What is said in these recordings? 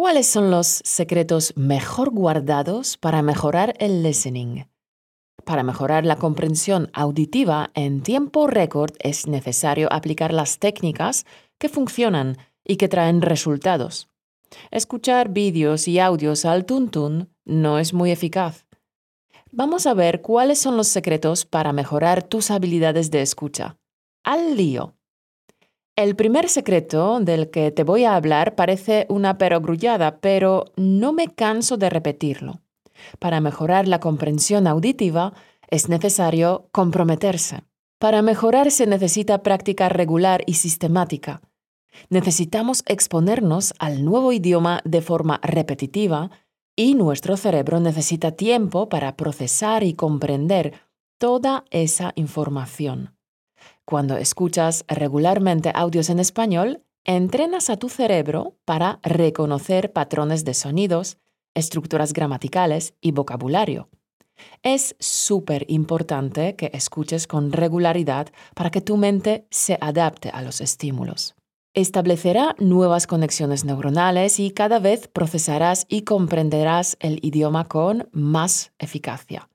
¿Cuáles son los secretos mejor guardados para mejorar el listening? Para mejorar la comprensión auditiva en tiempo récord es necesario aplicar las técnicas que funcionan y que traen resultados. Escuchar vídeos y audios al tuntún no es muy eficaz. Vamos a ver cuáles son los secretos para mejorar tus habilidades de escucha. Al lío. El primer secreto del que te voy a hablar parece una perogrullada, pero no me canso de repetirlo. Para mejorar la comprensión auditiva es necesario comprometerse. Para mejorar se necesita práctica regular y sistemática. Necesitamos exponernos al nuevo idioma de forma repetitiva y nuestro cerebro necesita tiempo para procesar y comprender toda esa información. Cuando escuchas regularmente audios en español, entrenas a tu cerebro para reconocer patrones de sonidos, estructuras gramaticales y vocabulario. Es súper importante que escuches con regularidad para que tu mente se adapte a los estímulos. Establecerá nuevas conexiones neuronales y cada vez procesarás y comprenderás el idioma con más eficacia.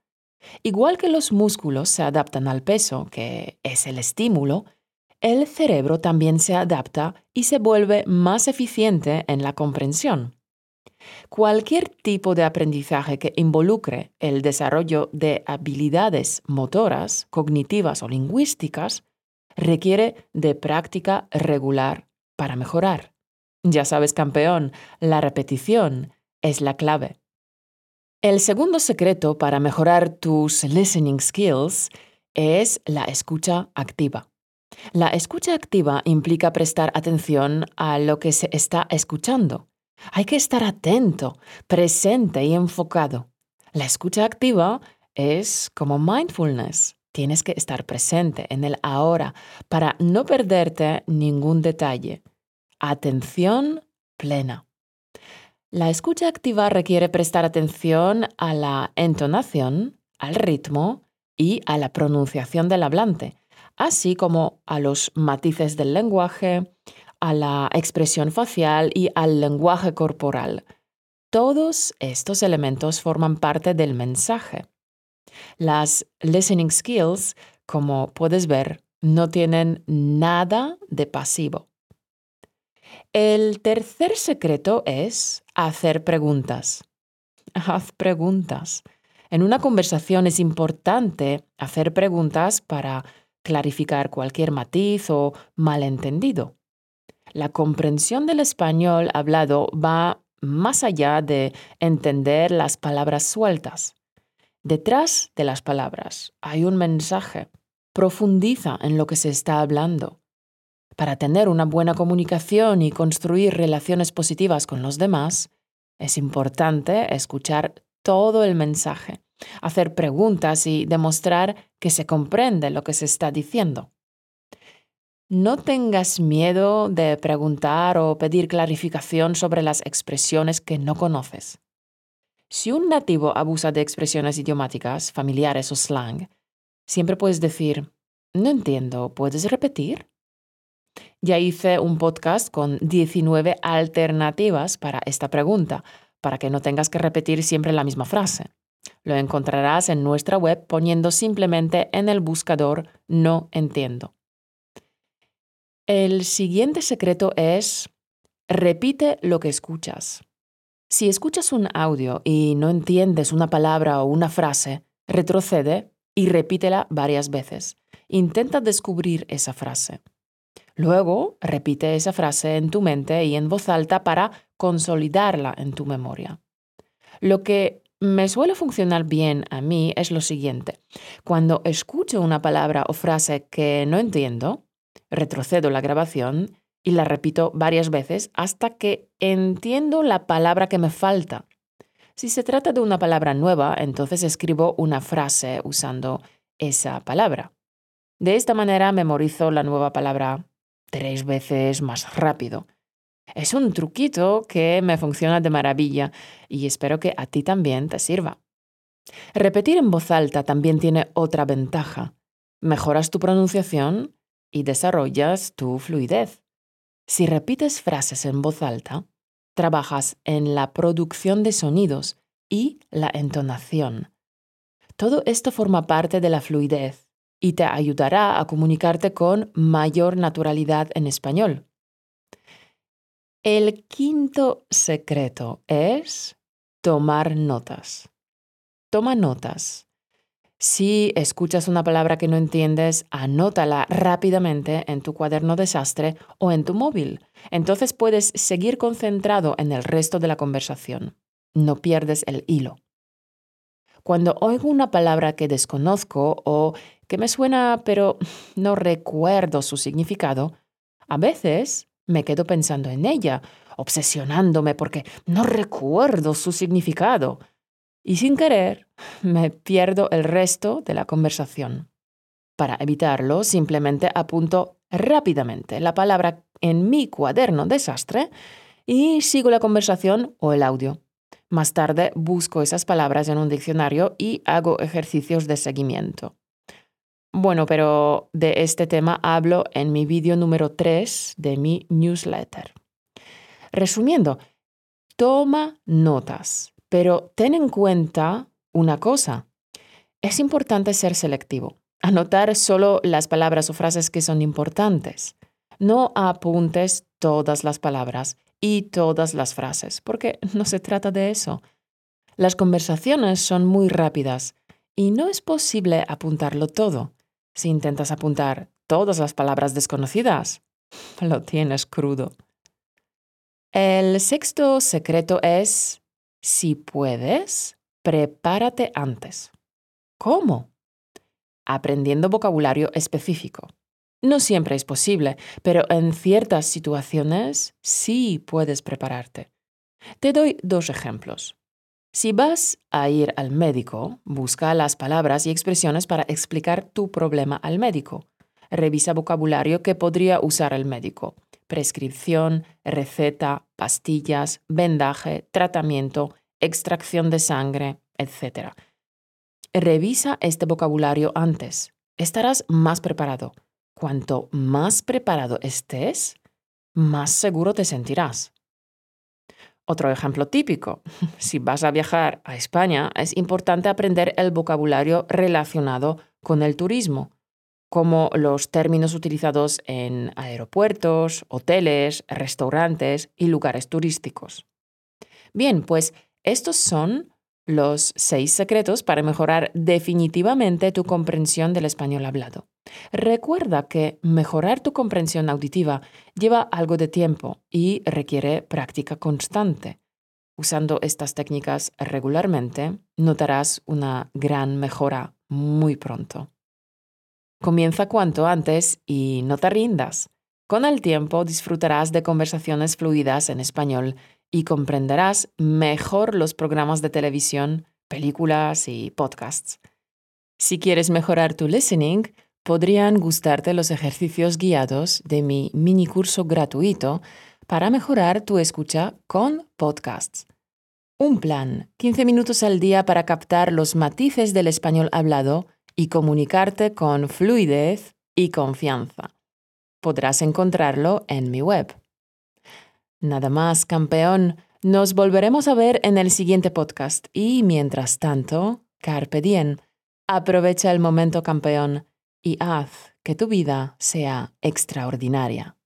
Igual que los músculos se adaptan al peso, que es el estímulo, el cerebro también se adapta y se vuelve más eficiente en la comprensión. Cualquier tipo de aprendizaje que involucre el desarrollo de habilidades motoras, cognitivas o lingüísticas requiere de práctica regular para mejorar. Ya sabes, campeón, la repetición es la clave. El segundo secreto para mejorar tus listening skills es la escucha activa. La escucha activa implica prestar atención a lo que se está escuchando. Hay que estar atento, presente y enfocado. La escucha activa es como mindfulness. Tienes que estar presente en el ahora para no perderte ningún detalle. Atención plena. La escucha activa requiere prestar atención a la entonación, al ritmo y a la pronunciación del hablante, así como a los matices del lenguaje, a la expresión facial y al lenguaje corporal. Todos estos elementos forman parte del mensaje. Las listening skills, como puedes ver, no tienen nada de pasivo. El tercer secreto es hacer preguntas. Haz preguntas. En una conversación es importante hacer preguntas para clarificar cualquier matiz o malentendido. La comprensión del español hablado va más allá de entender las palabras sueltas. Detrás de las palabras hay un mensaje. Profundiza en lo que se está hablando. Para tener una buena comunicación y construir relaciones positivas con los demás, es importante escuchar todo el mensaje, hacer preguntas y demostrar que se comprende lo que se está diciendo. No tengas miedo de preguntar o pedir clarificación sobre las expresiones que no conoces. Si un nativo abusa de expresiones idiomáticas, familiares o slang, siempre puedes decir, no entiendo, ¿puedes repetir? Ya hice un podcast con 19 alternativas para esta pregunta, para que no tengas que repetir siempre la misma frase. Lo encontrarás en nuestra web poniendo simplemente en el buscador no entiendo. El siguiente secreto es repite lo que escuchas. Si escuchas un audio y no entiendes una palabra o una frase, retrocede y repítela varias veces. Intenta descubrir esa frase. Luego, repite esa frase en tu mente y en voz alta para consolidarla en tu memoria. Lo que me suele funcionar bien a mí es lo siguiente. Cuando escucho una palabra o frase que no entiendo, retrocedo la grabación y la repito varias veces hasta que entiendo la palabra que me falta. Si se trata de una palabra nueva, entonces escribo una frase usando esa palabra. De esta manera memorizo la nueva palabra tres veces más rápido. Es un truquito que me funciona de maravilla y espero que a ti también te sirva. Repetir en voz alta también tiene otra ventaja. Mejoras tu pronunciación y desarrollas tu fluidez. Si repites frases en voz alta, trabajas en la producción de sonidos y la entonación. Todo esto forma parte de la fluidez y te ayudará a comunicarte con mayor naturalidad en español. El quinto secreto es tomar notas. Toma notas. Si escuchas una palabra que no entiendes, anótala rápidamente en tu cuaderno desastre o en tu móvil. Entonces puedes seguir concentrado en el resto de la conversación. No pierdes el hilo. Cuando oigo una palabra que desconozco o que me suena pero no recuerdo su significado, a veces me quedo pensando en ella, obsesionándome porque no recuerdo su significado y sin querer me pierdo el resto de la conversación. Para evitarlo, simplemente apunto rápidamente la palabra en mi cuaderno desastre y sigo la conversación o el audio. Más tarde busco esas palabras en un diccionario y hago ejercicios de seguimiento. Bueno, pero de este tema hablo en mi vídeo número 3 de mi newsletter. Resumiendo, toma notas pero ten en cuenta una cosa. Es importante ser selectivo. Anotar solo las palabras o frases que son importantes. No apuntes todas las palabras y todas las frases, porque no se trata de eso. Las conversaciones son muy rápidas y no es posible apuntarlo todo. Si intentas apuntar todas las palabras desconocidas, lo tienes crudo. El sexto secreto es si puedes, prepárate antes. ¿Cómo? Aprendiendo vocabulario específico. No siempre es posible, pero en ciertas situaciones sí puedes prepararte. Te doy dos ejemplos. Si vas a ir al médico, busca las palabras y expresiones para explicar tu problema al médico. Revisa vocabulario que podría usar el médico prescripción, receta, pastillas, vendaje, tratamiento, extracción de sangre, etc. Revisa este vocabulario antes. Estarás más preparado. Cuanto más preparado estés, más seguro te sentirás. Otro ejemplo típico. Si vas a viajar a España, es importante aprender el vocabulario relacionado con el turismo como los términos utilizados en aeropuertos, hoteles, restaurantes y lugares turísticos. Bien, pues estos son los seis secretos para mejorar definitivamente tu comprensión del español hablado. Recuerda que mejorar tu comprensión auditiva lleva algo de tiempo y requiere práctica constante. Usando estas técnicas regularmente, notarás una gran mejora muy pronto. Comienza cuanto antes y no te rindas. Con el tiempo disfrutarás de conversaciones fluidas en español y comprenderás mejor los programas de televisión, películas y podcasts. Si quieres mejorar tu listening, podrían gustarte los ejercicios guiados de mi mini curso gratuito para mejorar tu escucha con podcasts. Un plan, 15 minutos al día para captar los matices del español hablado y comunicarte con fluidez y confianza. Podrás encontrarlo en mi web. Nada más, campeón. Nos volveremos a ver en el siguiente podcast y mientras tanto, carpe diem. Aprovecha el momento, campeón, y haz que tu vida sea extraordinaria.